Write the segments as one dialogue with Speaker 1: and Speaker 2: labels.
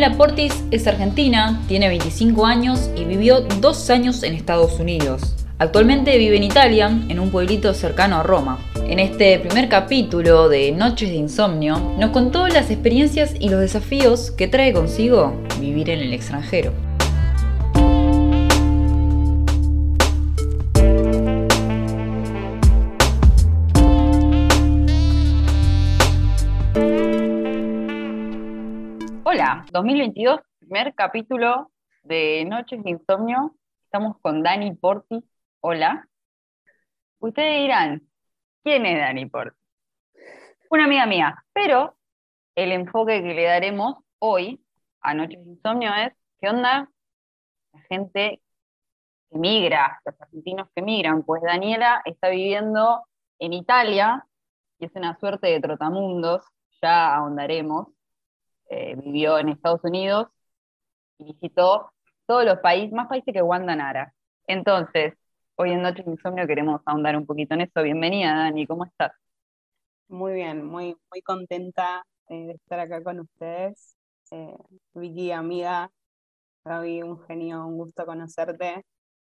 Speaker 1: Daniela Portis es argentina, tiene 25 años y vivió dos años en Estados Unidos. Actualmente vive en Italia, en un pueblito cercano a Roma. En este primer capítulo de Noches de Insomnio, nos contó las experiencias y los desafíos que trae consigo vivir en el extranjero. 2022, primer capítulo de Noches de Insomnio. Estamos con Dani Porti. Hola. Ustedes dirán, ¿quién es Dani Porti? Una amiga mía, pero el enfoque que le daremos hoy a Noches de Insomnio es, ¿qué onda la gente que migra, los argentinos que migran? Pues Daniela está viviendo en Italia y es una suerte de trotamundos, ya ahondaremos eh, vivió en Estados Unidos y visitó todos los países, más países que Wanda Nara. Entonces, hoy en Noche Insomnio queremos ahondar un poquito en eso. Bienvenida, Dani, ¿cómo estás?
Speaker 2: Muy bien, muy, muy contenta eh, de estar acá con ustedes. Eh, Vicky, amiga, Gaby, un genio, un gusto conocerte.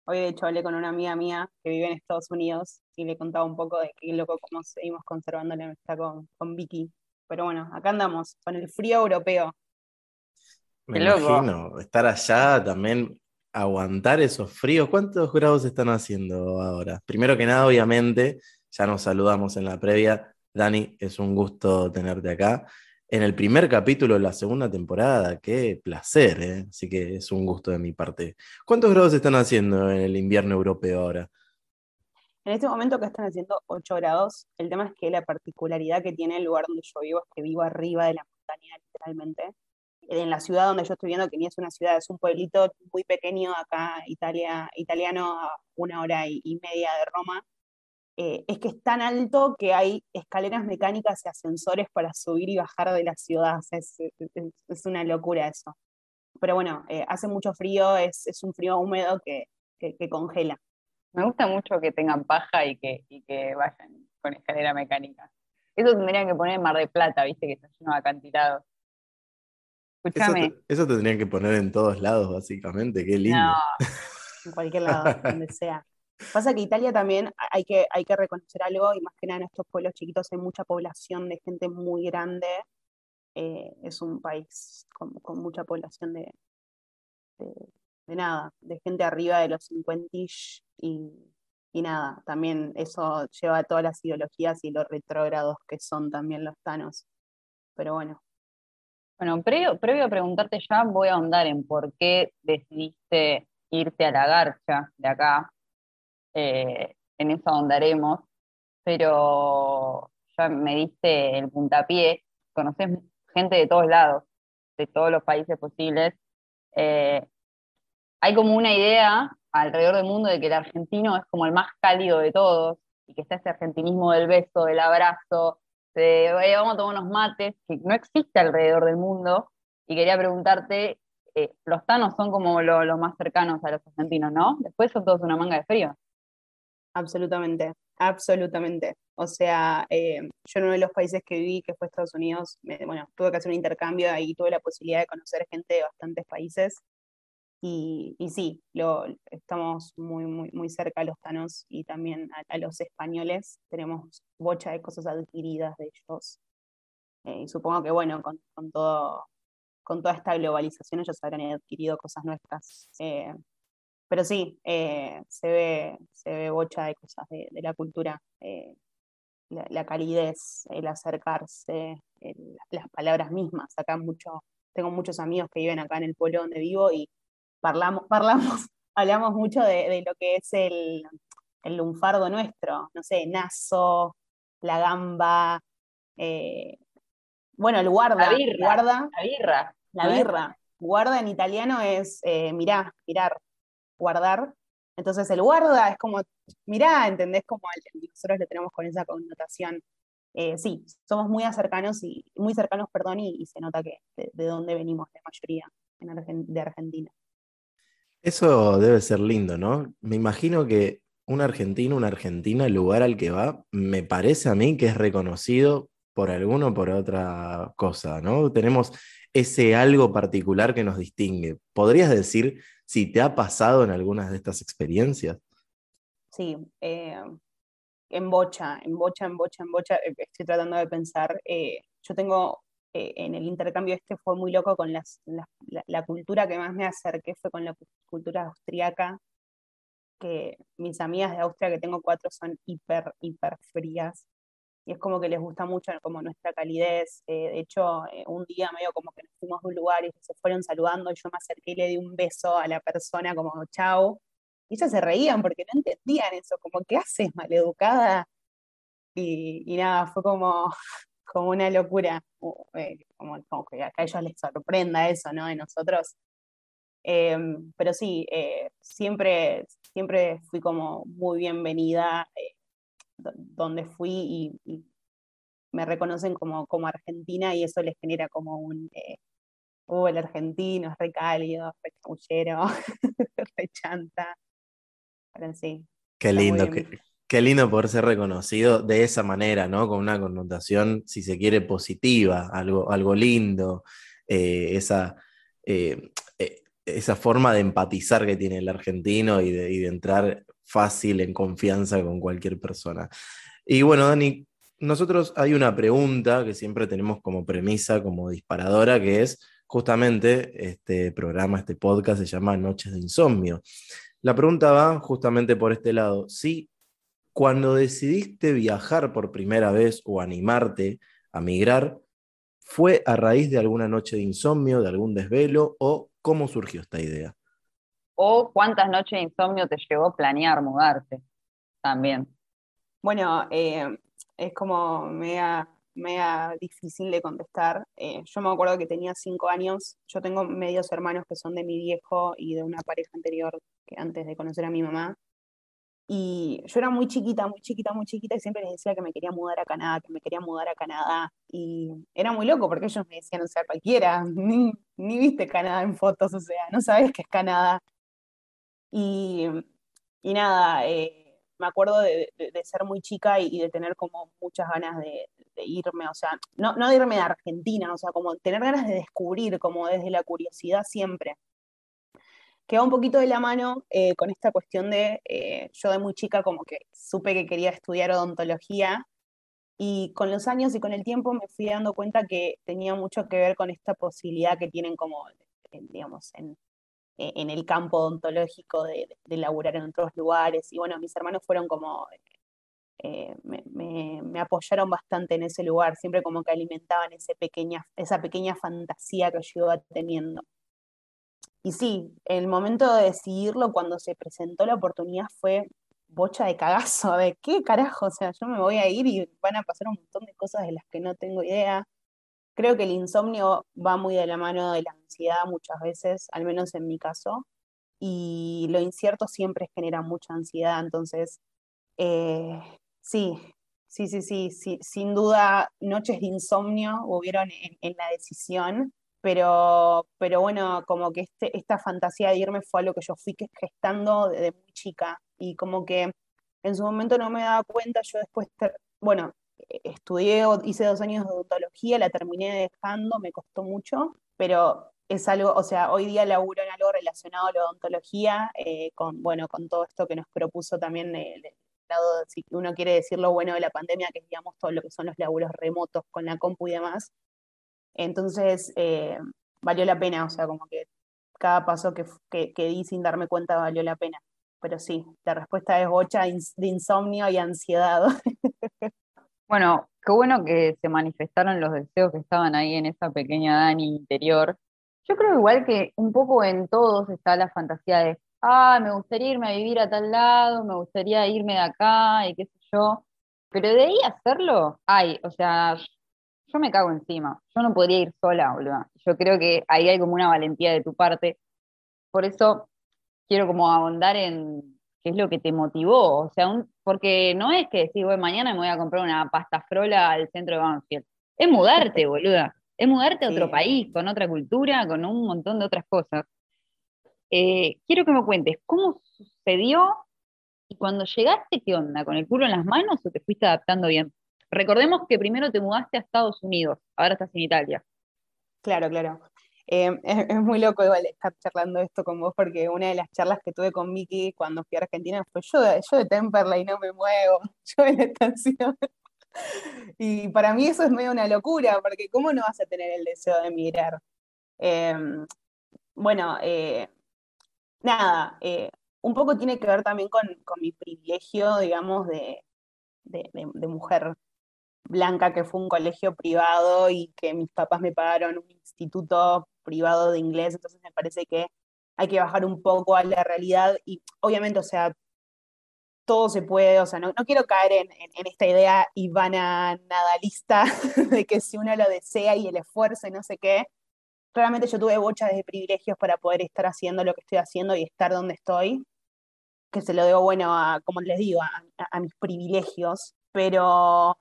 Speaker 2: Hoy, de hecho, hablé con una amiga mía que vive en Estados Unidos y le contaba un poco de qué loco cómo seguimos conservando la amistad con, con Vicky. Pero bueno, acá andamos, con el frío europeo.
Speaker 3: Me imagino, estar allá también, aguantar esos fríos. ¿Cuántos grados están haciendo ahora? Primero que nada, obviamente, ya nos saludamos en la previa. Dani, es un gusto tenerte acá. En el primer capítulo de la segunda temporada, qué placer, ¿eh? así que es un gusto de mi parte. ¿Cuántos grados están haciendo en el invierno europeo ahora?
Speaker 2: En este momento que están haciendo 8 grados, el tema es que la particularidad que tiene el lugar donde yo vivo es que vivo arriba de la montaña, literalmente. En la ciudad donde yo estoy viendo, que ni es una ciudad, es un pueblito muy pequeño acá, Italia, italiano, a una hora y, media de Roma. Eh, es que es tan alto que hay escaleras mecánicas y ascensores para subir y bajar de la ciudad. es, es, una locura eso. Pero bueno, eh, hace mucho frío, es, un frío húmedo que, que congela.
Speaker 1: Me gusta mucho que tengan paja y que, que vayan con escalera mecánica. Eso tendrían que poner en Mar de Plata, viste, que está lleno de acantilados.
Speaker 3: Escúchame. Eso, tendrían que poner en todos lados, básicamente. Qué lindo. No,
Speaker 2: en cualquier lado, donde sea. Pasa que Italia también hay que, hay que reconocer algo, y más que nada en estos pueblos chiquitos hay mucha población de gente muy grande. Eh, es un país con, mucha población de, de nada, de gente arriba de los 50 y, y nada, también eso lleva a todas las ideologías y los retrógrados que son también los tanos. Pero bueno.
Speaker 1: Bueno, previo, previo a preguntarte ya, voy a ahondar en por qué decidiste irte a la garcha de acá. Eh, en eso ahondaremos, pero ya me diste el puntapié, conoces gente de todos lados, de todos los países posibles. Eh, hay como una idea alrededor del mundo de que el argentino es como el más cálido de todos y que está ese argentinismo del beso, del abrazo, de vamos a tomar unos mates, que no existe alrededor del mundo. Y quería preguntarte, eh, los tanos son como los más cercanos a los argentinos, ¿no? Después son todos una manga de frío.
Speaker 2: Absolutamente, absolutamente. O sea, eh, yo en uno de los países que viví, que fue Estados Unidos, bueno, tuve que hacer un intercambio, ahí tuve la posibilidad de conocer gente de bastantes países y, sí, lo, estamos muy, muy, muy cerca a los tanos y también a, los españoles. Tenemos bocha de cosas adquiridas de ellos. Eh, y supongo que, bueno, con, con, todo, con toda esta globalización ellos habrán adquirido cosas nuestras. Eh, pero sí, eh, se, ve, se ve bocha de cosas de, la cultura. La, la, calidez, el acercarse, las palabras mismas. Acá mucho, tengo muchos amigos que viven acá en el pueblo donde vivo y Parlamos, parlamos, hablamos mucho de, lo que es el, lunfardo nuestro, no sé, naso, la gamba, eh, bueno, el guarda.
Speaker 1: La birra.
Speaker 2: Guarda,
Speaker 1: la birra.
Speaker 2: La birra. Guarda en italiano es eh, mirá, mirar, guardar. Entonces el guarda es como, mirá, ¿entendés? Como nosotros lo tenemos con esa connotación. Eh, sí, somos muy cercanos y muy cercanos, perdón, y, se nota que de, dónde venimos la mayoría de Argentina.
Speaker 3: Eso debe ser lindo, ¿no? Me imagino que un argentino, una argentina, el lugar al que va, me parece a mí que es reconocido por alguno o por otra cosa, ¿no? Tenemos ese algo particular que nos distingue. ¿Podrías decir si te ha pasado en algunas de estas experiencias?
Speaker 2: Sí, eh, en bocha, en bocha, en bocha, en bocha, eh, estoy tratando de pensar. Eh, yo tengo en el intercambio este fue muy loco con las, la, cultura que más me acerqué fue con la cultura austriaca, que mis amigas de Austria, que tengo cuatro, son hiper, hiper frías y es como que les gusta mucho como nuestra calidez. Eh, de hecho, eh, un día medio como que nos fuimos de un lugar y se fueron saludando y yo me acerqué y le di un beso a la persona como chao. Y ellas se reían porque no entendían eso, como, ¿qué haces, maleducada? Y, y nada, fue como, como una locura, eh, como, como, que a ellos les sorprenda eso, ¿no? De nosotros. Em, pero sí, siempre, siempre fui como muy bienvenida donde fui y, me reconocen como, como argentina y eso les genera como un, eh, oh, el argentino es re cálido, re chamullero, re chanta. Pero sí.
Speaker 3: Qué lindo, qué, lindo poder ser reconocido de esa manera, ¿no? Con una connotación, si se quiere, positiva, algo, algo lindo, eh, esa, eh, eh, esa forma de empatizar que tiene el argentino y de, y de entrar fácil, en confianza con cualquier persona. Y bueno, Dani, nosotros hay una pregunta que siempre tenemos como premisa, como disparadora, que es justamente este programa, este podcast se llama Noches de Insomnio. La pregunta va justamente por este lado. Si cuando decidiste viajar por primera vez o animarte a migrar, ¿fue a raíz de alguna noche de insomnio, de algún desvelo o cómo surgió esta idea?
Speaker 1: ¿O cuántas noches de insomnio te llevó planear mudarte también?
Speaker 2: Bueno, eh, es como mega, mega difícil de contestar. Eh, yo me acuerdo que tenía cinco años. Yo tengo medios hermanos que son de mi viejo y de una pareja anterior que antes de conocer a mi mamá. Y yo era muy chiquita, muy chiquita, muy chiquita y siempre les decía que me quería mudar a Canadá, que me quería mudar a Canadá. Y era muy loco porque ellos me decían, o sea, cualquiera, ni, ni viste Canadá en fotos, o sea, no sabes qué es Canadá. Y, y nada, eh, me acuerdo de, ser muy chica y, de tener como muchas ganas de, irme, o sea, no, no de irme a Argentina, o sea, como tener ganas de descubrir, como desde la curiosidad siempre. Queda un poquito de la mano eh, con esta cuestión de, eh, yo de muy chica como que supe que quería estudiar odontología y con los años y con el tiempo me fui dando cuenta que tenía mucho que ver con esta posibilidad que tienen como, digamos, en, eh, en el campo odontológico de, de, laburar en otros lugares. Y bueno, mis hermanos fueron como, eh, me, apoyaron bastante en ese lugar, siempre como que alimentaban ese pequeña, esa pequeña fantasía que yo iba teniendo. Y sí, el momento de decidirlo, cuando se presentó la oportunidad, fue bocha de cagazo, de qué carajo, o sea, yo me voy a ir y van a pasar un montón de cosas de las que no tengo idea. Creo que el insomnio va muy de la mano de la ansiedad muchas veces, al menos en mi caso, y lo incierto siempre genera mucha ansiedad, entonces, eh, sí, sí, sí, sí, sí, sin duda noches de insomnio hubieron en, la decisión, pero, pero bueno, como que este, esta fantasía de irme fue algo que yo fui gestando desde muy chica y como que en su momento no me daba cuenta, yo después, bueno, estudié, hice dos años de odontología, la terminé dejando, me costó mucho, pero es algo, o sea, hoy día laburo en algo relacionado a la odontología, eh, con, bueno, con todo esto que nos propuso también el, lado, si uno quiere decir lo bueno de la pandemia, que es, digamos, todo lo que son los laburos remotos con la compu y demás. Entonces, eh, valió la pena, o sea, como que cada paso que, que, que, di sin darme cuenta valió la pena. Pero sí, la respuesta es bocha de insomnio y ansiedad.
Speaker 1: Bueno, qué bueno que se manifestaron los deseos que estaban ahí en esa pequeña Dani interior. Yo creo igual que un poco en todos está la fantasía de, ah, me gustaría irme a vivir a tal lado, me gustaría irme de acá y qué sé yo. Pero de ahí hacerlo, ay, o sea, yo me cago encima. Yo no podría ir sola, boludo. Yo creo que ahí hay como una valentía de tu parte. Por eso quiero como ahondar en qué es lo que te motivó, o sea, porque no es que decir, bueno, mañana me voy a comprar una pasta frola al centro de Banfield, es mudarte, boluda, es mudarte a otro país, con otra cultura, con un montón de otras cosas. Eh, quiero que me cuentes, ¿cómo sucedió y cuando llegaste, qué onda? ¿Con el culo en las manos o te fuiste adaptando bien? Recordemos que primero te mudaste a Estados Unidos, ahora estás en Italia.
Speaker 2: Claro, claro. Em, es, muy loco igual estar charlando esto con vos porque una de las charlas que tuve con Vicky cuando fui a Argentina fue yo, yo de Temperley no me muevo, yo en la estación. Y para mí eso es medio una locura, porque ¿cómo no vas a tener el deseo de emigrar? Em, bueno, eh, nada, eh, un poco tiene que ver también con, mi privilegio, digamos, de, mujer blanca, que fue un colegio privado y que mis papás me pagaron un instituto privado de inglés, entonces me parece que hay que bajar un poco a la realidad y obviamente, o sea, todo se puede, o sea, no, quiero caer en, esta idea ivana nadalista de que si uno lo desea y el esfuerzo y no sé qué, claramente yo tuve bochas de privilegios para poder estar haciendo lo que estoy haciendo y estar donde estoy, que se lo debo, bueno, a, como les digo, a mis privilegios, pero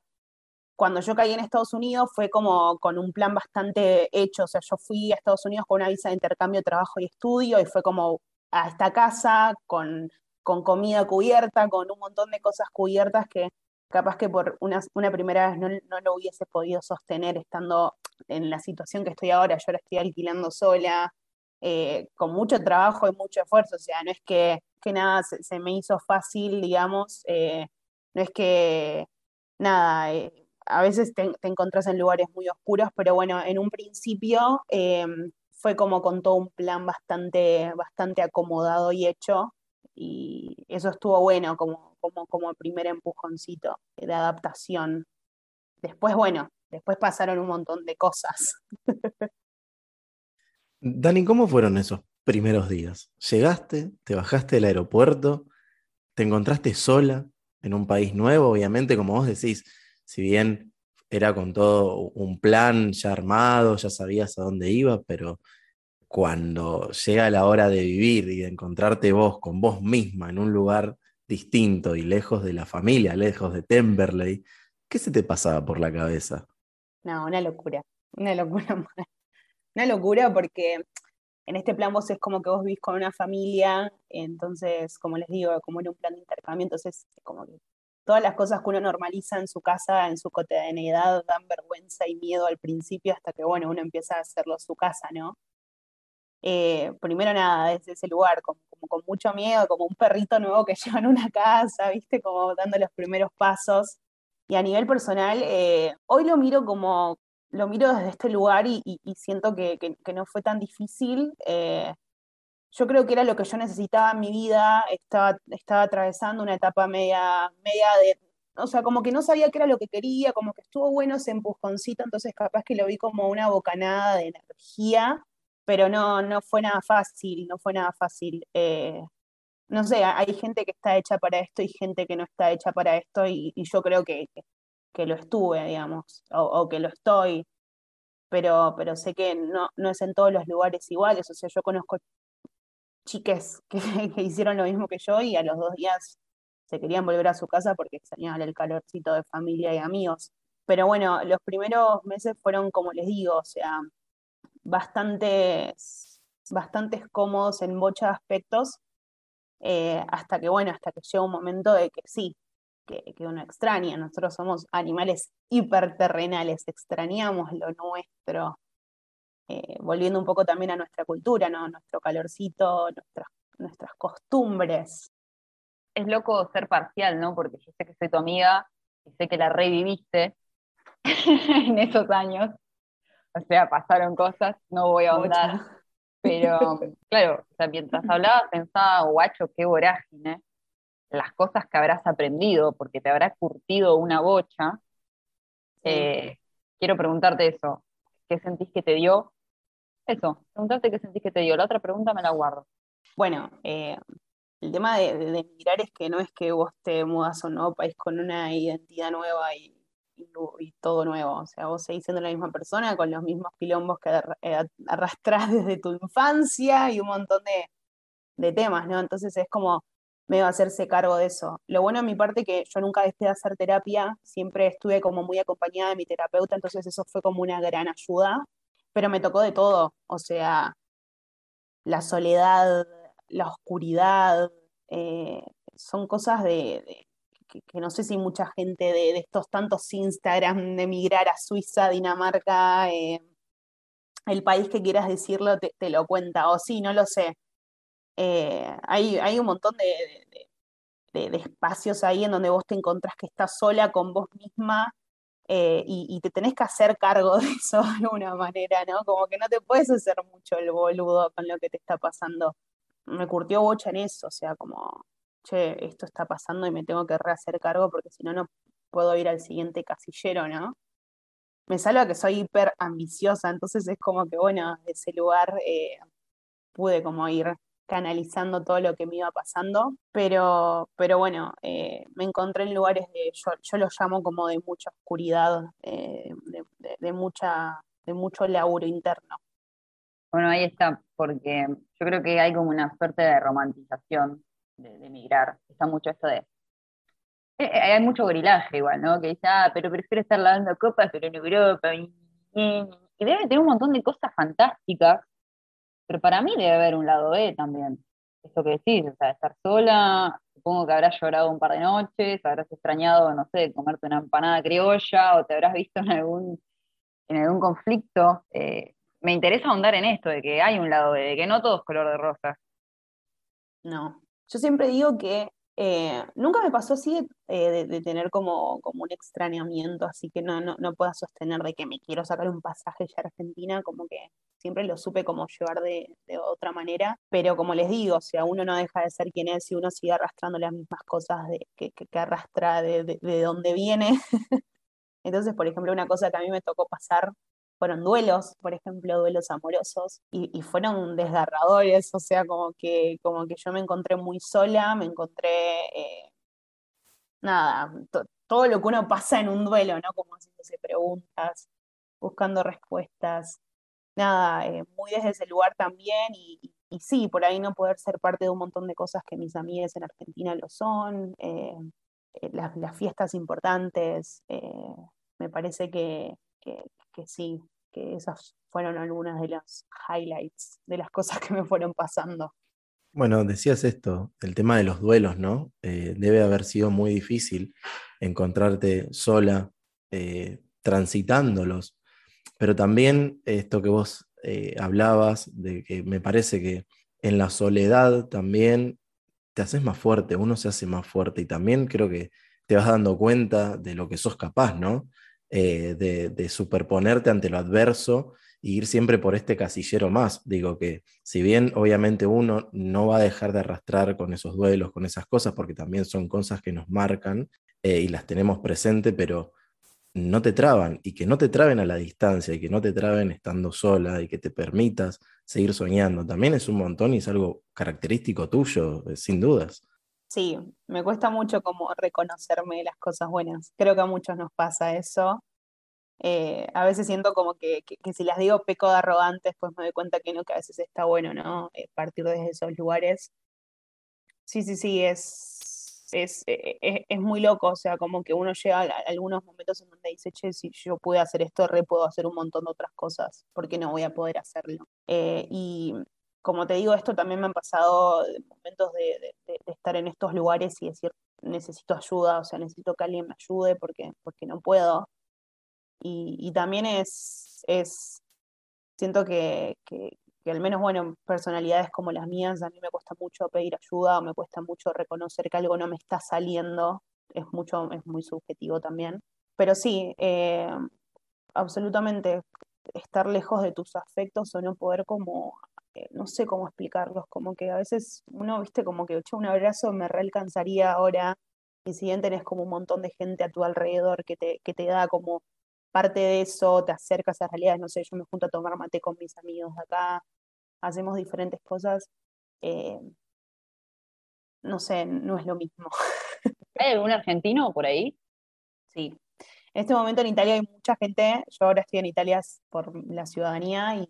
Speaker 2: cuando yo caí en Estados Unidos fue como con un plan bastante hecho, o sea, yo fui a Estados Unidos con una visa de intercambio, trabajo y estudio y fue como a esta casa con, con comida cubierta, con un montón de cosas cubiertas que capaz que por una, primera vez no, no, lo hubiese podido sostener estando en la situación que estoy ahora, yo ahora estoy alquilando sola, eh, con mucho trabajo y mucho esfuerzo, o sea, no es que, que nada se, me hizo fácil, digamos, eh, no es que nada, eh, a veces te, encontrás en lugares muy oscuros, pero bueno, en un principio em, fue como con todo un plan bastante, bastante acomodado y hecho, y eso estuvo bueno como, como, como primer empujoncito de adaptación. Después, bueno, después pasaron un montón de cosas.
Speaker 3: Dani, ¿cómo fueron esos primeros días? ¿Llegaste? ¿Te bajaste del aeropuerto? ¿Te encontraste sola en un país nuevo? Obviamente, como vos decís, si bien era con todo un plan ya armado, ya sabías a dónde iba, pero cuando llega la hora de vivir y de encontrarte vos con vos misma en un lugar distinto y lejos de la familia, lejos de Temberley, ¿qué se te pasaba por la cabeza?
Speaker 2: No, una locura, una locura, una locura porque en este plan vos es como que vos vivís con una familia, entonces, como les digo, como en un plan de intercambio, entonces como que todas las cosas que uno normaliza en su casa, en su cotidianidad, dan vergüenza y miedo al principio hasta que, bueno, uno empieza a hacerlo su casa, ¿no? Eh, primero nada, desde ese lugar, como, con mucho miedo, como un perrito nuevo que lleva en una casa, ¿viste? Como dando los primeros pasos. Y a nivel personal, eh, hoy lo miro como, lo miro desde este lugar y, siento que, no fue tan difícil. Eh, yo creo que era lo que yo necesitaba en mi vida, estaba, estaba atravesando una etapa media, media de, o sea, como que no sabía qué era lo que quería, como que estuvo bueno ese empujoncito, entonces capaz que lo vi como una bocanada de energía, pero no, no fue nada fácil, no fue nada fácil. Eh, no sé, hay gente que está hecha para esto y gente que no está hecha para esto, y, yo creo que, que, lo estuve, digamos, o, o, que lo estoy, pero, pero sé que no, no es en todos los lugares iguales, o sea, yo conozco chiques que, hicieron lo mismo que yo y a los dos días se querían volver a su casa porque extrañaban el calorcito de familia y amigos. Pero bueno, los primeros meses fueron, como les digo, o sea, bastantes, bastantes cómodos en muchos aspectos, eh, hasta que, bueno, hasta que llega un momento de que sí, que, que, uno extraña. Nosotros somos animales hiperterrenales, extrañamos lo nuestro, eh, volviendo un poco también a nuestra cultura, ¿no? Nuestro calorcito, nuestras, nuestras costumbres.
Speaker 1: Es loco ser parcial, ¿no? Porque yo sé que soy tu amiga y sé que la reviviste en esos años. O sea, pasaron cosas, no voy a ahondar. Pero, claro, o sea, mientras hablaba pensaba, guacho, qué vorágine, las cosas que habrás aprendido, porque te habrá curtido una bocha. Eh, quiero preguntarte eso, ¿qué sentís que te dio eso, preguntarte qué sentís que te dio. La otra pregunta me la guardo.
Speaker 2: Bueno, eh, el tema de, mirar es que no es que vos te mudas a un nuevo país con una identidad nueva y, todo nuevo. O sea, vos seguís siendo la misma persona con los mismos quilombos que eh, arrastrás desde tu infancia y un montón de, temas, ¿no? Entonces es como me va a hacerse cargo de eso. Lo bueno en mi parte que yo nunca dejé de hacer terapia, siempre estuve como muy acompañada de mi terapeuta, entonces eso fue como una gran ayuda pero me tocó de todo, o sea, la soledad, la oscuridad, eh, son cosas de, que, no sé si mucha gente de, estos tantos Instagram de emigrar a Suiza, Dinamarca, eh, el país que quieras decirlo te, lo cuenta, o sí, no lo sé. Eh, hay, hay, un montón de, de, espacios ahí en donde vos te encontrás que estás sola con vos misma eh, y, te tenés que hacer cargo de eso de alguna manera, ¿no? Como que no te puedes hacer mucho el boludo con lo que te está pasando. Me curtió bocha en eso, o sea, como, che, esto está pasando y me tengo que rehacer cargo porque si no, no puedo ir al siguiente casillero, ¿no? Me salva que soy hiper ambiciosa, entonces es como que, bueno, de ese lugar eh, pude como ir canalizando todo lo que me iba pasando, pero, pero bueno, eh, me encontré en lugares de, yo, yo lo llamo como de mucha oscuridad, eh, de, mucha, de mucho laburo interno.
Speaker 1: Bueno, ahí está, porque yo creo que hay como una suerte de romantización de, de emigrar. Está mucho esto de. Eh, hay mucho grilaje igual, ¿no? Que dice, ah, pero prefiero estar lavando copas, pero en Europa. Y debe tener un montón de cosas fantásticas pero para mí debe haber un lado B también. Esto que decís, o sea, estar sola, supongo que habrás llorado un par de noches, habrás extrañado, no sé, comerte una empanada criolla o te habrás visto en algún, en algún conflicto. Eh, me interesa ahondar en esto, de que hay un lado B, de que no todo es color de rosa.
Speaker 2: No, yo siempre digo que eh, nunca me pasó así eh, de, tener como, como un extrañamiento, así que no, no, no puedo sostener de que me quiero sacar un pasaje ya Argentina, como que siempre lo supe como llevar de, otra manera, pero como les digo, o sea, uno no deja de ser quien es y uno sigue arrastrando las mismas cosas de, que, que, arrastra de, de, donde viene. Entonces, por ejemplo, una cosa que a mí me tocó pasar fueron duelos, por ejemplo, duelos amorosos, y, fueron desgarradores, o sea, como que, como que yo me encontré muy sola, me encontré, eh, nada, todo lo que uno pasa en un duelo, ¿no? Como haciéndose preguntas, buscando respuestas, nada, eh, muy desde ese lugar también y, sí, por ahí no poder ser parte de un montón de cosas que mis amigas en Argentina lo son, eh, las, fiestas importantes, me parece que, sí, que esas fueron algunas de las highlights de las cosas que me fueron pasando.
Speaker 3: Bueno, decías esto, el tema de los duelos, ¿no? debe haber sido muy difícil encontrarte sola, transitándolos, pero también esto que vos eh, hablabas, de que me parece que en la soledad también te haces más fuerte, uno se hace más fuerte y también creo que te vas dando cuenta de lo que sos capaz, ¿no? Eh, de, superponerte ante lo adverso e ir siempre por este casillero más. Digo que si bien obviamente uno no va a dejar de arrastrar con esos duelos, con esas cosas, porque también son cosas que nos marcan eh, y las tenemos presente, pero no te traban y que no te traben a la distancia y que no te traben estando sola y que te permitas seguir soñando, también es un montón y es algo característico tuyo, eh, sin dudas.
Speaker 2: Sí, me cuesta mucho como reconocerme las cosas buenas. Creo que a muchos nos pasa eso. Eh, a veces siento como que, si las digo peco de arrogantes, pues me doy cuenta que no, que a veces está bueno, ¿no? Eh, partir desde esos lugares. Sí, sí, sí, es, es, eh, eh, es, muy loco, o sea, como que uno llega a algunos momentos en donde dice, che, si yo pude hacer esto, re puedo hacer un montón de otras cosas, ¿por qué no voy a poder hacerlo? Eh, y como te digo, esto también me han pasado momentos de, estar en estos lugares y decir, necesito ayuda, o sea, necesito que alguien me ayude porque, porque no puedo. Y, y también es, es siento que, que, que al menos, bueno, personalidades como las mías, a mí me cuesta mucho pedir ayuda, o me cuesta mucho reconocer que algo no me está saliendo, es mucho, es muy subjetivo también. Pero sí, eh, absolutamente estar lejos de tus afectos o no poder como, no sé cómo explicarlos, como que a veces uno, viste, como que echa un abrazo me realcanzaría ahora, y si bien tenés como un montón de gente a tu alrededor que te, que te da como parte de eso, te acercas a realidades, no sé, yo me junto a tomar mate con mis amigos de acá, hacemos diferentes cosas, eh, no sé, no es lo mismo.
Speaker 1: ¿Hay algún argentino por ahí?
Speaker 2: Sí. En este momento en Italia hay mucha gente, yo ahora estoy en Italia por la ciudadanía y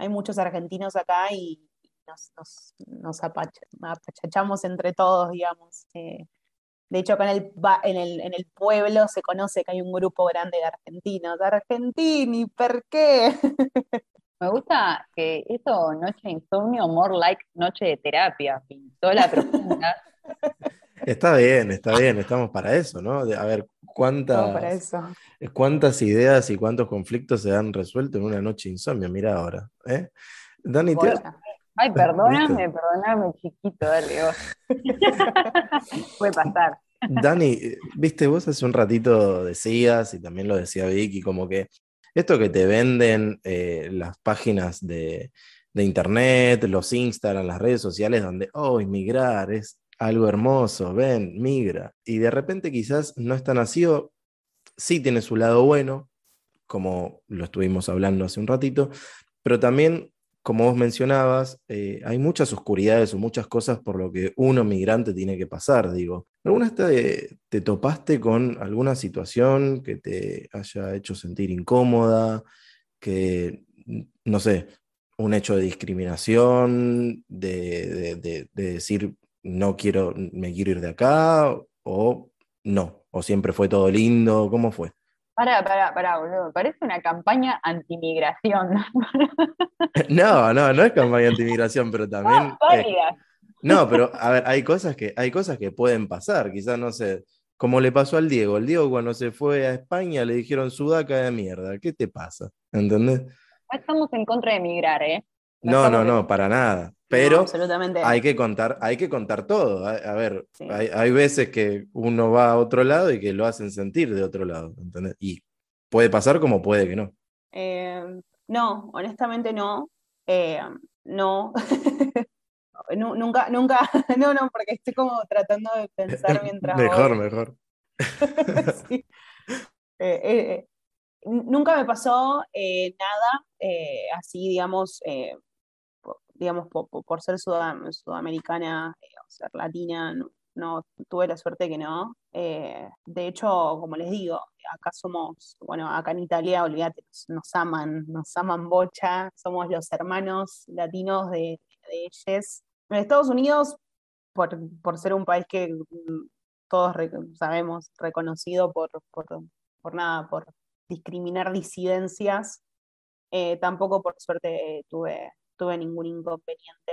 Speaker 2: hay muchos argentinos acá y nos, nos, apachachamos entre todos, digamos. Eh, de hecho, acá en el, en, el, en el pueblo se conoce que hay un grupo grande de argentinos. Argentini, ¿por qué?
Speaker 1: Me gusta que eso, noche de insomnio, more like noche de terapia, pistola profunda.
Speaker 3: Está bien, está bien, estamos para eso, ¿no? a ver, cuántas, cuántas ideas y cuántos conflictos se han resuelto en una noche insomnio. Mira ahora. ¿eh?
Speaker 1: Dani, Ay, perdóname, perdóname, chiquito, dale Puede pasar.
Speaker 3: Dani, viste, vos hace un ratito decías, y también lo decía Vicky, como que esto que te venden eh, las páginas de, de, internet, los Instagram, las redes sociales, donde, oh, inmigrar es algo hermoso, ven, migra. Y de repente quizás no es tan así, o sí tiene su lado bueno, como lo estuvimos hablando hace un ratito, pero también como vos mencionabas, eh, hay muchas oscuridades o muchas cosas por lo que uno migrante tiene que pasar, digo. ¿Alguna vez te, topaste con alguna situación que te haya hecho sentir incómoda, que, no sé, un hecho de discriminación, de, decir no quiero, me quiero ir de acá, o no, o siempre fue todo lindo, ¿cómo fue?
Speaker 1: Pará, pará, pará, boludo. Parece una campaña antimigración.
Speaker 3: no, no, no es campaña antimigración, pero también. No, pero a ver, hay cosas que, hay cosas que pueden pasar. Quizás, no sé, como le pasó al Diego. El Diego cuando se fue a España le dijeron sudaca de mierda. ¿Qué te pasa? ¿Entendés?
Speaker 1: estamos en contra de emigrar, ¿eh?
Speaker 3: No, no, no, para nada. Pero hay que contar, hay que contar todo. A, ver, hay, veces que uno va a otro lado y que lo hacen sentir de otro lado. Y puede pasar como puede que no.
Speaker 2: Eh, no, honestamente no. Eh, no. nunca, nunca, no, no, porque estoy como tratando de pensar mientras.
Speaker 3: mejor, mejor.
Speaker 2: Eh, nunca me pasó nada así, digamos, digamos, por, ser sudamericana eh, o ser latina, no, tuve la suerte que no. Eh, de hecho, como les digo, acá somos, bueno, acá en Italia, olvídate, nos aman, nos aman bocha, somos los hermanos latinos de, ellos. En Estados Unidos, por, ser un país que mm, todos sabemos, reconocido por, por, nada, por discriminar disidencias, eh, tampoco por suerte tuve tuve ningún inconveniente.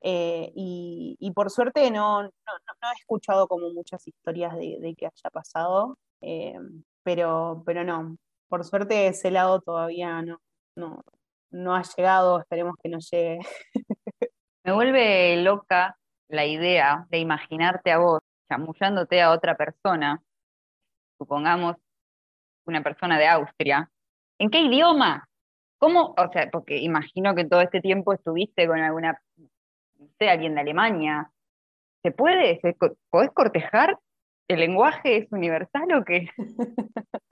Speaker 2: Eh, y, por suerte no, no, he escuchado como muchas historias de, que haya pasado, eh, pero, pero no, por suerte ese lado todavía no, no, no ha llegado, esperemos que no llegue.
Speaker 1: Me vuelve loca la idea de imaginarte a vos chamullándote a otra persona, supongamos una persona de Austria. ¿En qué idioma? ¿Cómo, o sea, porque imagino que todo este tiempo estuviste con alguna, no sé, alguien de Alemania. ¿Se puede? ¿Se, ¿Podés cortejar? ¿El lenguaje es universal o qué?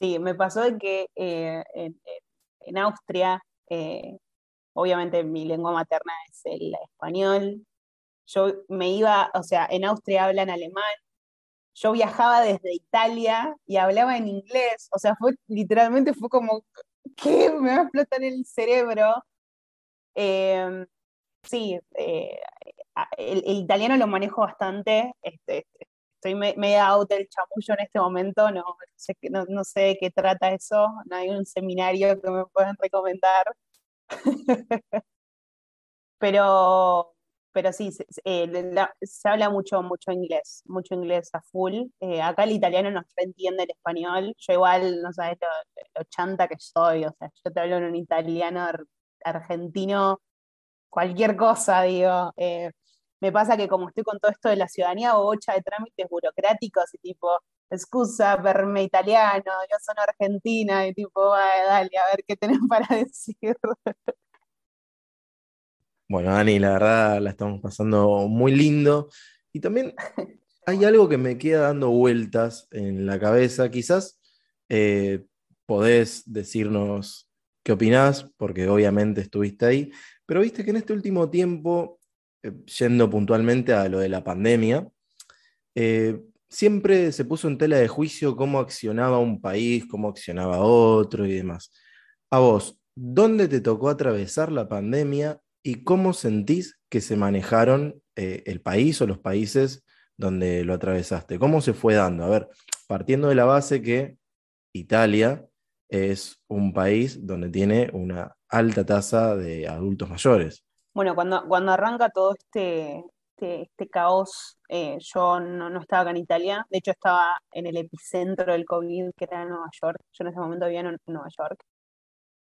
Speaker 2: Sí, me pasó de que eh, en, Austria, eh, obviamente mi lengua materna es el español. Yo me iba, o sea, en Austria hablan alemán. Yo viajaba desde Italia y hablaba en inglés. O sea, fue literalmente fue como ¿qué? Me va a explotar el cerebro. Em, sí, eh, el, italiano lo manejo bastante. Este, estoy media out del chamullo en este momento, no sé, no sé de qué trata eso, no hay un seminario que me puedan recomendar. Pero pero sí, eh, se, habla mucho, mucho inglés, mucho inglés a full. Eh, acá el italiano no entiende el español. Yo igual, no sabes lo, chanta que soy, o sea, yo te hablo en un italiano argentino, cualquier cosa, digo. Eh, me pasa que como estoy con todo esto de la ciudadanía, bocha de trámites burocráticos y tipo, excusa per me italiano, yo soy argentina, y tipo, dale, a ver qué tenés para decir.
Speaker 3: Bueno, Dani, la verdad la estamos pasando muy lindo. Y también hay algo que me queda dando vueltas en la cabeza. Quizás eh, podés decirnos qué opinás, porque obviamente estuviste ahí, pero viste que en este último tiempo, eh, yendo puntualmente a lo de la pandemia, eh, siempre se puso en tela de juicio cómo accionaba un país, cómo accionaba otro y demás. A vos, ¿dónde te tocó atravesar la pandemia ¿Y cómo sentís que se manejaron eh, el país o los países donde lo atravesaste? ¿Cómo se fue dando? A ver, partiendo de la base que Italia es un país donde tiene una alta tasa de adultos mayores.
Speaker 2: Bueno, cuando, cuando arranca todo este, este, este caos. Eh, yo no, no, estaba acá en Italia, de hecho estaba en el epicentro del COVID, que era en Nueva York. Yo en ese momento vivía en Nueva York.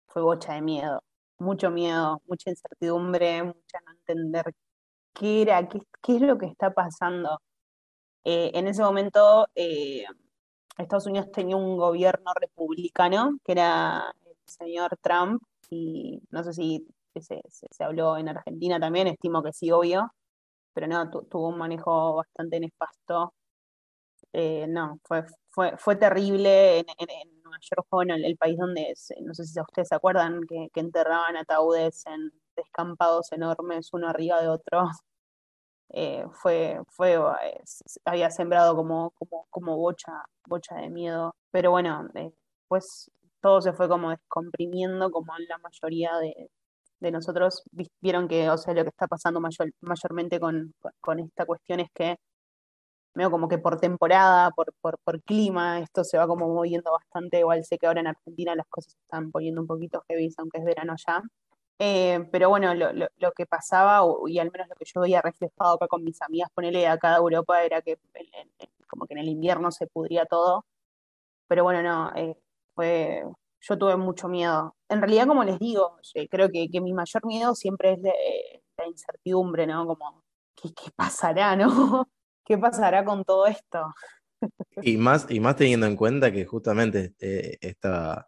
Speaker 2: Fue bocha de miedo, mucho miedo, mucha incertidumbre, mucha no entender qué era, qué, qué es lo que está pasando. Eh, en ese momento, eh, Estados Unidos tenía un gobierno republicano, que era el señor Trump, y no sé si se, se, habló en Argentina también, estimo que sí, obvio, pero no, tuvo un manejo bastante nefasto. Eh, no, fue, fue, fue terrible en, Nueva York, bueno, el, país donde, no sé si ustedes se acuerdan, que, enterraban ataúdes en descampados enormes, uno arriba de otro. Eh, fue, fue había sembrado como, como, como bocha, bocha de miedo. Pero bueno, pues todo se fue como descomprimiendo, como en la mayoría de, de nosotros vieron que, o sea, lo que está pasando mayor, mayormente con, con, esta cuestión es que veo como que por temporada, por, por, por, clima, esto se va como moviendo bastante. Igual sé que ahora en Argentina las cosas se están poniendo un poquito heavy, aunque es verano ya. Eh, pero bueno, lo, lo, lo, que pasaba, y al menos lo que yo veía reflejado acá con mis amigas, ponele acá de Europa, era que como que en el invierno se pudría todo. Pero bueno, no, eh, fue, yo tuve mucho miedo. En realidad, como les digo, creo que, mi mayor miedo siempre es de, la incertidumbre, ¿no? Como, ¿qué, ¿qué, pasará, no? ¿Qué pasará con todo esto?
Speaker 3: Y más, y más teniendo en cuenta que justamente eh, esta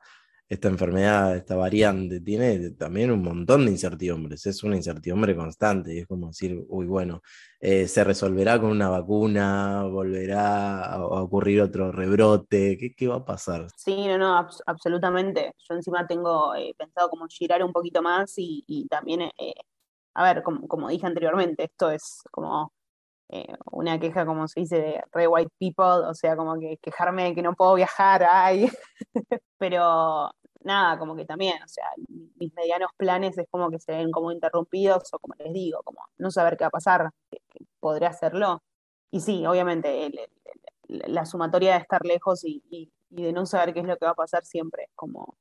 Speaker 3: esta enfermedad, esta variante, tiene también un montón de incertidumbres, es una incertidumbre constante, y es como decir, uy, bueno, eh, se resolverá con una vacuna, volverá a, ocurrir otro rebrote, ¿Qué, va a pasar?
Speaker 2: Sí, no, no, absolutamente. Yo encima tengo eh, pensado como girar un poquito más y, también, eh, a ver, como, como, dije anteriormente, esto es como una queja, como se dice, de re white people, o sea, como que quejarme de que no puedo viajar, ay, pero nada, como que también, o sea, mis medianos planes es como que se ven como interrumpidos o como les digo, como no saber qué va a pasar, que, podré hacerlo. Y sí, obviamente, la sumatoria de estar lejos y, de no saber qué es lo que va a pasar siempre es como,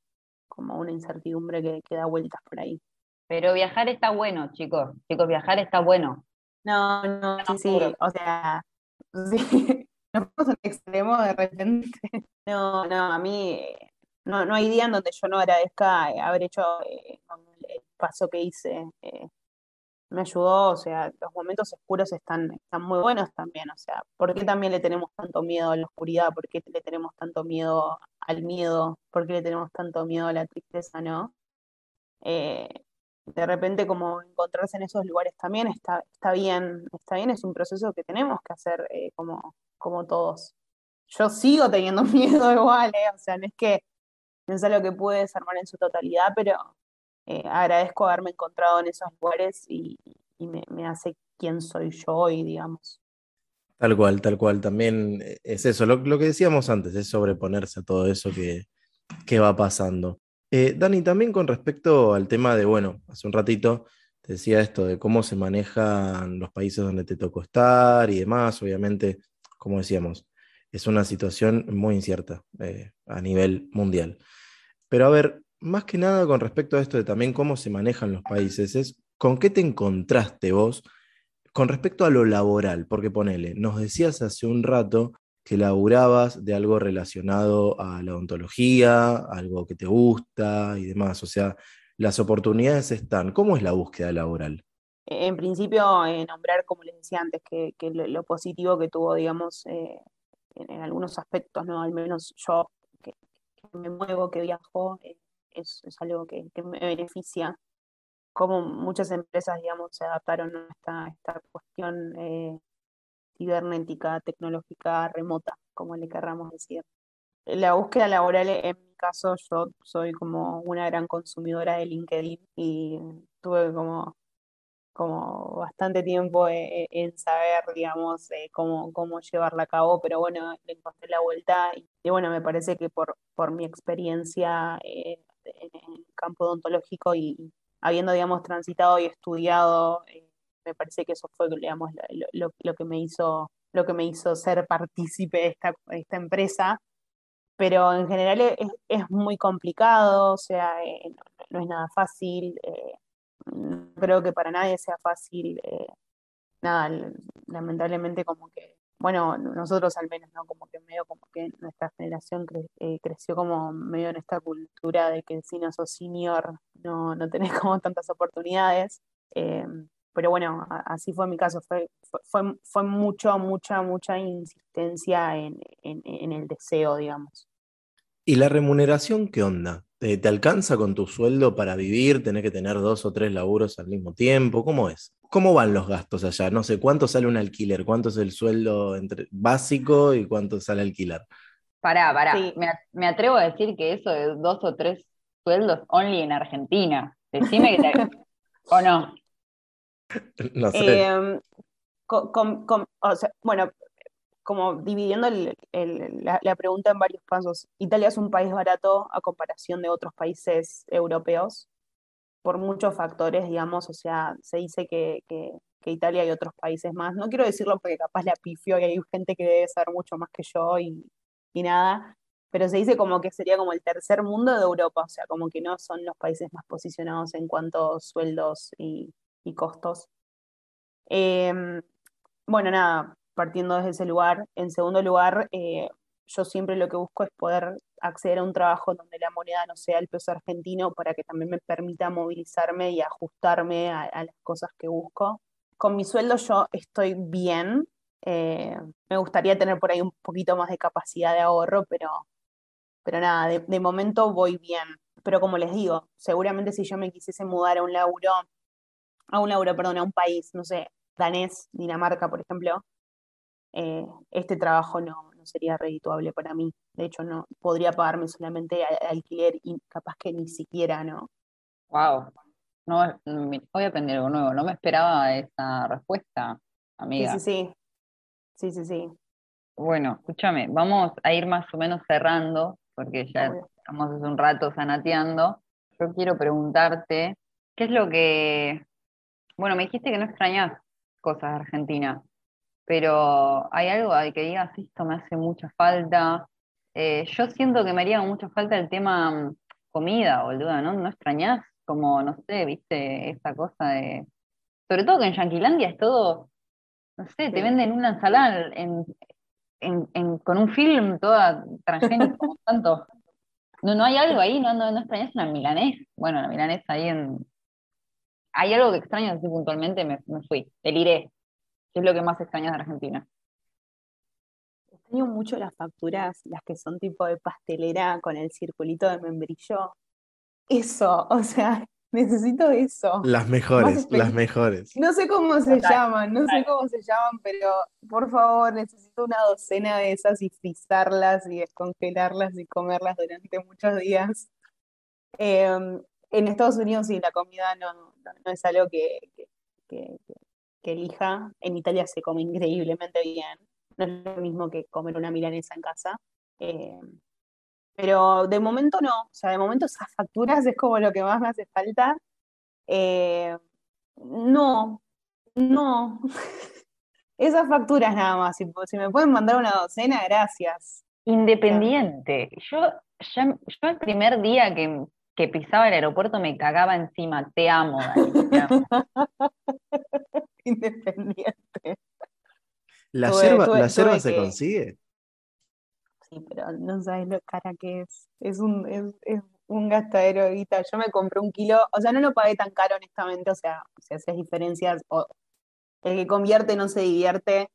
Speaker 2: como una incertidumbre que, que da vueltas por ahí.
Speaker 1: Pero viajar está bueno, chicos. Chicos, viajar está bueno.
Speaker 2: No, no, sí, sí, o sea, sí, nos vamos al extremo de repente. No, no, a mí no, no hay día en donde yo no agradezca eh, haber hecho eh, el paso que hice. Eh, me ayudó, o sea, los momentos oscuros están, están muy buenos también, o sea, ¿por qué también le tenemos tanto miedo a la oscuridad? ¿Por qué le tenemos tanto miedo al miedo? ¿Por qué le tenemos tanto miedo a la tristeza, no? De repente como encontrarse en esos lugares también está, está bien, está bien, es un proceso que tenemos que hacer como, como todos. Yo sigo teniendo miedo igual, o sea, no es que no es que pude desarmar en su totalidad, pero eh, agradezco haberme encontrado en esos lugares y, me, hace quien soy yo hoy, digamos.
Speaker 3: Tal cual, tal cual. También es eso, lo, que decíamos antes, es sobreponerse a todo eso que, va pasando. Eh, Dani, también con respecto al tema de, bueno, hace un ratito te decía esto de cómo se manejan los países donde te tocó estar y demás, obviamente, como decíamos, es una situación muy incierta eh, a nivel mundial. Pero a ver, más que nada con respecto a esto de también cómo se manejan los países, es con qué te encontraste vos con respecto a lo laboral, porque ponele, nos decías hace un rato que laburabas de algo relacionado a la odontología, algo que te gusta y demás, o sea, las oportunidades están. ¿Cómo es la búsqueda laboral?
Speaker 2: En principio, eh, nombrar, como les decía antes, que, lo, positivo que tuvo, digamos, eh, en, algunos aspectos, ¿no? Al menos yo me muevo, que viajo, eh, es, algo que, me beneficia. Como muchas empresas, digamos, se adaptaron a esta, esta cuestión eh, cibernética, tecnológica, remota, como le querramos decir. La búsqueda laboral, en mi caso, yo soy como una gran consumidora de LinkedIn y tuve como como bastante tiempo e, e, en, saber, digamos, cómo, cómo llevarla a cabo, pero bueno, le encontré la vuelta y, bueno, me parece que por, por mi experiencia eh, en el campo odontológico y habiendo, digamos, transitado y estudiado, eh, me parece que eso fue, lo, que me hizo lo que me hizo ser partícipe de esta, esta empresa, pero en general es, muy complicado, o sea, eh, no, es nada fácil, no creo que para nadie sea fácil eh, nada, lamentablemente como que, bueno, nosotros al menos, ¿no? Como que medio como que nuestra generación eh, creció como medio en esta cultura de que si no sos senior no, no tenés como tantas oportunidades. Eh, pero bueno, así fue mi caso, fue, fue, fue mucho, mucha, mucha insistencia en, en, el deseo, digamos.
Speaker 3: ¿Y la remuneración qué onda? ¿Te, alcanza con tu sueldo para vivir? ¿Tenés que tener dos o tres laburos al mismo tiempo? ¿Cómo es? ¿Cómo van los gastos allá? No sé, ¿cuánto sale un alquiler? ¿Cuánto es el sueldo entre básico y cuánto sale alquilar?
Speaker 1: Pará, pará. Me, me, atrevo a decir que eso de dos o tres sueldos only en Argentina. Decime que te... ¿O no?
Speaker 3: No sé.
Speaker 2: Em, bueno, como dividiendo la, pregunta en varios pasos, Italia es un país barato a comparación de otros países europeos por muchos factores, digamos, o sea, se dice que, Italia y otros países más, no quiero decirlo porque capaz la pifio y hay gente que debe saber mucho más que yo y, nada, pero se dice como que sería como el tercer mundo de Europa, o sea, como que no son los países más posicionados en cuanto a sueldos y, costos. Em, bueno, nada, partiendo desde ese lugar. En segundo lugar, eh, yo siempre lo que busco es poder acceder a un trabajo donde la moneda no sea el peso argentino para que también me permita movilizarme y ajustarme a, las cosas que busco. Con mi sueldo yo estoy bien. Eh, me gustaría tener por ahí un poquito más de capacidad de ahorro, pero, pero nada, de, de momento voy bien. Pero como les digo, seguramente si yo me quisiese mudar a un laburo a un euro, perdón, a un país, no sé, danés, Dinamarca, por ejemplo, eh, este trabajo no, no, sería redituable para mí. De hecho, no podría pagarme solamente alquiler y capaz que ni siquiera, ¿no?
Speaker 1: Wow. No, voy a aprender algo nuevo. No me esperaba esa respuesta, amiga.
Speaker 2: Sí, sí, sí. Sí, sí, sí.
Speaker 1: Bueno, escúchame, vamos a ir más o menos cerrando, porque ya estamos hace un rato sanateando. Yo quiero preguntarte, ¿qué es lo que bueno, me dijiste que no extrañas cosas de Argentina, pero ¿hay algo de que digas esto me hace mucha falta? Eh, yo siento que me haría mucha falta el tema mm, comida, boludo, ¿no? ¿No extrañas? Como, no sé, viste, esa cosa de. Sobre todo que en Yanquilandia es todo, no sé, te venden una ensalada con un film toda transgénica, como tanto. No, no hay algo ahí, no, no, no extrañas una milanés. Bueno, la milanesa ahí en, hay algo que extraño así puntualmente, me, me fui, deliré. ¿Qué es lo que más extrañas de Argentina?
Speaker 2: Extraño mucho las facturas, las que son tipo de pastelera con el circulito de membrillo. Eso, o sea, necesito eso.
Speaker 3: Las mejores, las mejores.
Speaker 2: No sé cómo se llaman, no sé cómo se llaman, pero por favor, necesito una docena de esas y frizarlas y descongelarlas y comerlas durante muchos días. Em, en Estados Unidos sí, la comida no, no, es algo que, elija. En Italia se come increíblemente bien. No es lo mismo que comer una milanesa en casa. Eh, pero de momento no. O sea, de momento esas facturas es como lo que más me hace falta. Eh, no, no. Esas facturas nada más. Si, me pueden mandar una docena, gracias.
Speaker 1: Independiente. Yo, yo el primer día que, que pisaba el aeropuerto me cagaba encima. Te amo, Dani.
Speaker 2: Independiente.
Speaker 3: ¿La yerba, ¿la se consigue?
Speaker 2: Sí, pero no sabes lo cara que es. Es un, es, un gastadero de guita. Yo me compré un kilo, o sea, no lo pagué tan caro, honestamente. O sea, si haces diferencias, o, el que convierte no se divierte.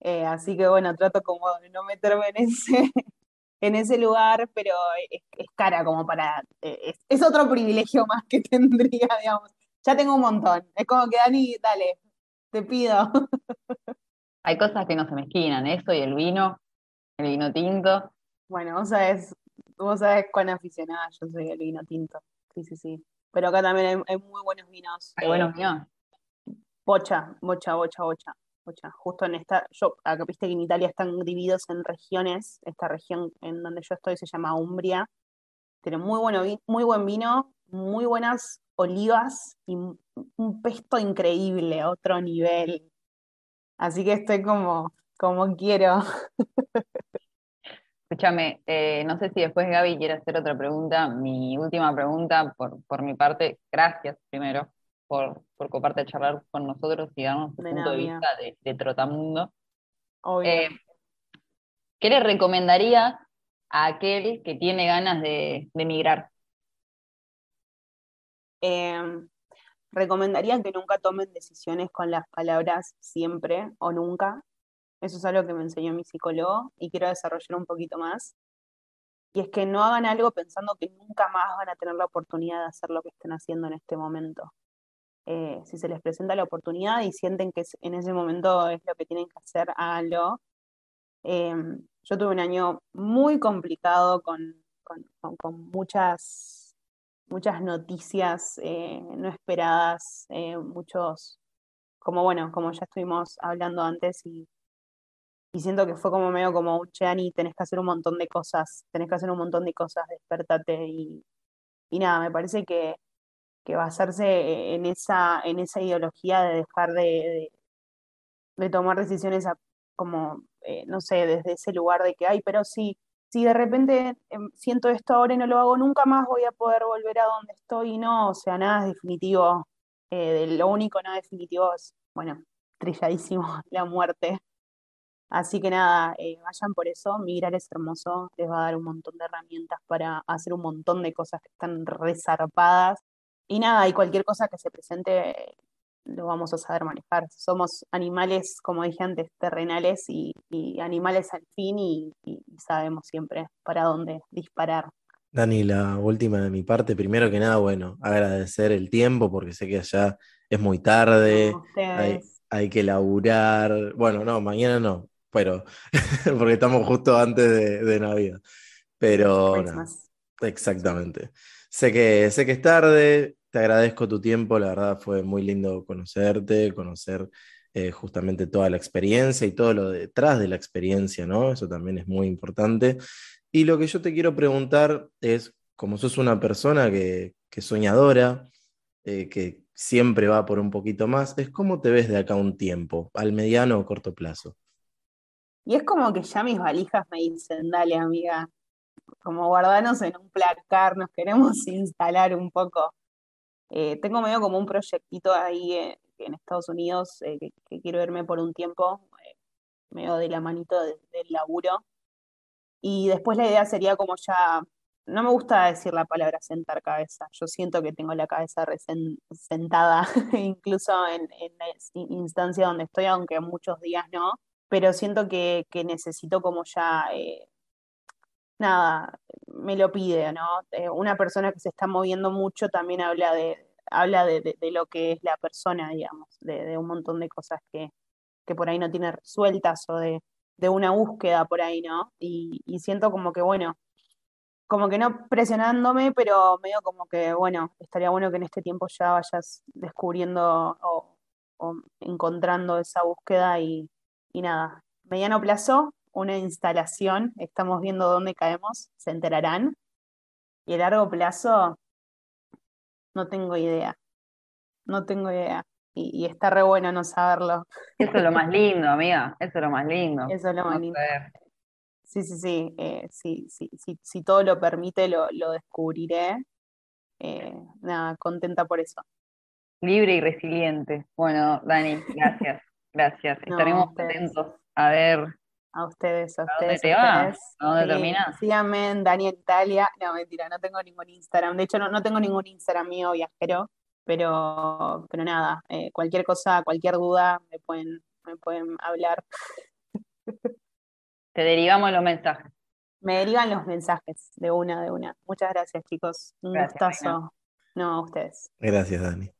Speaker 2: Eh, así que bueno, trato como de no meterme en ese, en ese lugar, pero es, cara como para... Eh, es, otro privilegio más que tendría, digamos. Ya tengo un montón. Es como que Dani, dale, te pido.
Speaker 1: Hay cosas que no se mezquinan, eso y el vino, el vino tinto.
Speaker 2: Bueno, vos sabés, vos sabés cuán aficionada yo soy al vino tinto. Sí, sí, sí. Pero acá también hay, muy buenos vinos.
Speaker 1: Hay buenos eh, vinos.
Speaker 2: Bocha, bocha, bocha, bocha justo en esta, yo, acá viste que en Italia están divididos en regiones, esta región en donde yo estoy se llama Umbria, tiene muy, muy buen vino, muy buenas olivas y un pesto increíble, otro nivel. Así que estoy como, como quiero.
Speaker 1: Escúchame, eh, no sé si después Gaby quiere hacer otra pregunta. Mi última pregunta por, por mi parte, gracias primero por, por coparte a charlar con nosotros y darnos tu punto de vista de, Trotamundo. Eh, ¿Qué le recomendaría a aquel que tiene ganas de, de emigrar?
Speaker 2: Em, recomendaría que nunca tomen decisiones con las palabras siempre o nunca. Eso es algo que me enseñó mi psicólogo y quiero desarrollar un poquito más. Y es que no hagan algo pensando que nunca más van a tener la oportunidad de hacer lo que estén haciendo en este momento. Eh, si se les presenta la oportunidad y sienten que en ese momento es lo que tienen que hacer, háganlo. Em, yo tuve un año muy complicado con, muchas, muchas noticias eh, no esperadas, eh, muchos, como bueno, como ya estuvimos hablando antes y, siento que fue como medio como, un Ani, tenés que hacer un montón de cosas, tenés que hacer un montón de cosas, despertate y, y nada, me parece que que basarse en esa, en esa ideología de dejar de, de, tomar decisiones como, eh, no sé, desde ese lugar de que, ay, pero si, si de repente em, siento esto ahora y no lo hago nunca más, voy a poder volver a donde estoy y no, o sea, nada es definitivo. Eh, lo único no definitivo es, bueno, trilladísimo, la muerte. Así que nada, eh, vayan por eso, migrar es hermoso, les va a dar un montón de herramientas para hacer un montón de cosas que están resarpadas y nada, y cualquier cosa que se presente lo vamos a saber manejar. Somos animales, como dije antes, terrenales y, animales al fin y, sabemos siempre para dónde disparar.
Speaker 3: Dani, la última de mi parte, primero que nada, bueno, agradecer el tiempo porque sé que allá es muy tarde, hay, que laburar, bueno, no, mañana no, pero porque estamos justo antes de, Navidad. Pero exactamente. Sé que, sé que es tarde, te agradezco tu tiempo, la verdad fue muy lindo conocerte, conocer eh, justamente toda la experiencia y todo lo detrás de la experiencia, ¿no? Eso también es muy importante. Y lo que yo te quiero preguntar es, como sos una persona que, que soñadora, eh, que siempre va por un poquito más, es cómo te ves de acá un tiempo, al mediano o corto plazo.
Speaker 2: Y es como que ya mis valijas me dicen, dale amiga, como guardarnos en un placar, nos queremos instalar un poco. Eh, tengo medio como un proyectito ahí eh, en Estados Unidos eh, que, quiero verme por un tiempo, medio de la manito del laburo. Y después la idea sería como ya, no me gusta decir la palabra sentar cabeza, yo siento que tengo la cabeza sentada, incluso en, en, la instancia donde estoy, aunque muchos días no, pero siento que, que necesito como ya nada, me lo pide, ¿no? Eh, una persona que se está moviendo mucho también habla de, habla de, lo que es la persona, digamos, de, un montón de cosas que, que, por ahí no tiene resueltas o de, una búsqueda por ahí, ¿no? Y, siento como que, bueno, como que no presionándome, pero medio como que, bueno, estaría bueno que en este tiempo ya vayas descubriendo o, o encontrando esa búsqueda y, y nada, mediano plazo, una instalación, estamos viendo dónde caemos, se enterarán. Y a largo plazo, no tengo idea, no tengo idea. Y, está re bueno no saberlo.
Speaker 1: Eso es lo más lindo, amiga, eso es lo más lindo.
Speaker 2: Eso es lo más lindo. Sí, sí, sí, eh, sí, sí, si todo lo permite, lo, descubriré. Eh, nada, contenta por eso.
Speaker 1: Libre y resiliente. Bueno, Dani, gracias, gracias. Estaremos atentos a ver
Speaker 2: a ustedes, a, ustedes.
Speaker 1: ¿Dónde te vas? ¿A dónde terminas?
Speaker 2: Síganme en Daniel Italia. No, mentira, no tengo ningún Instagram. De hecho, no, no tengo ningún Instagram mío viajero, pero, pero nada, eh, cualquier cosa, cualquier duda, me pueden, me pueden hablar.
Speaker 1: Te derivamos los mensajes.
Speaker 2: Me derivan los mensajes de una, de una. Muchas gracias, chicos. Un gustazo. No, a ustedes.
Speaker 3: Gracias, Dani.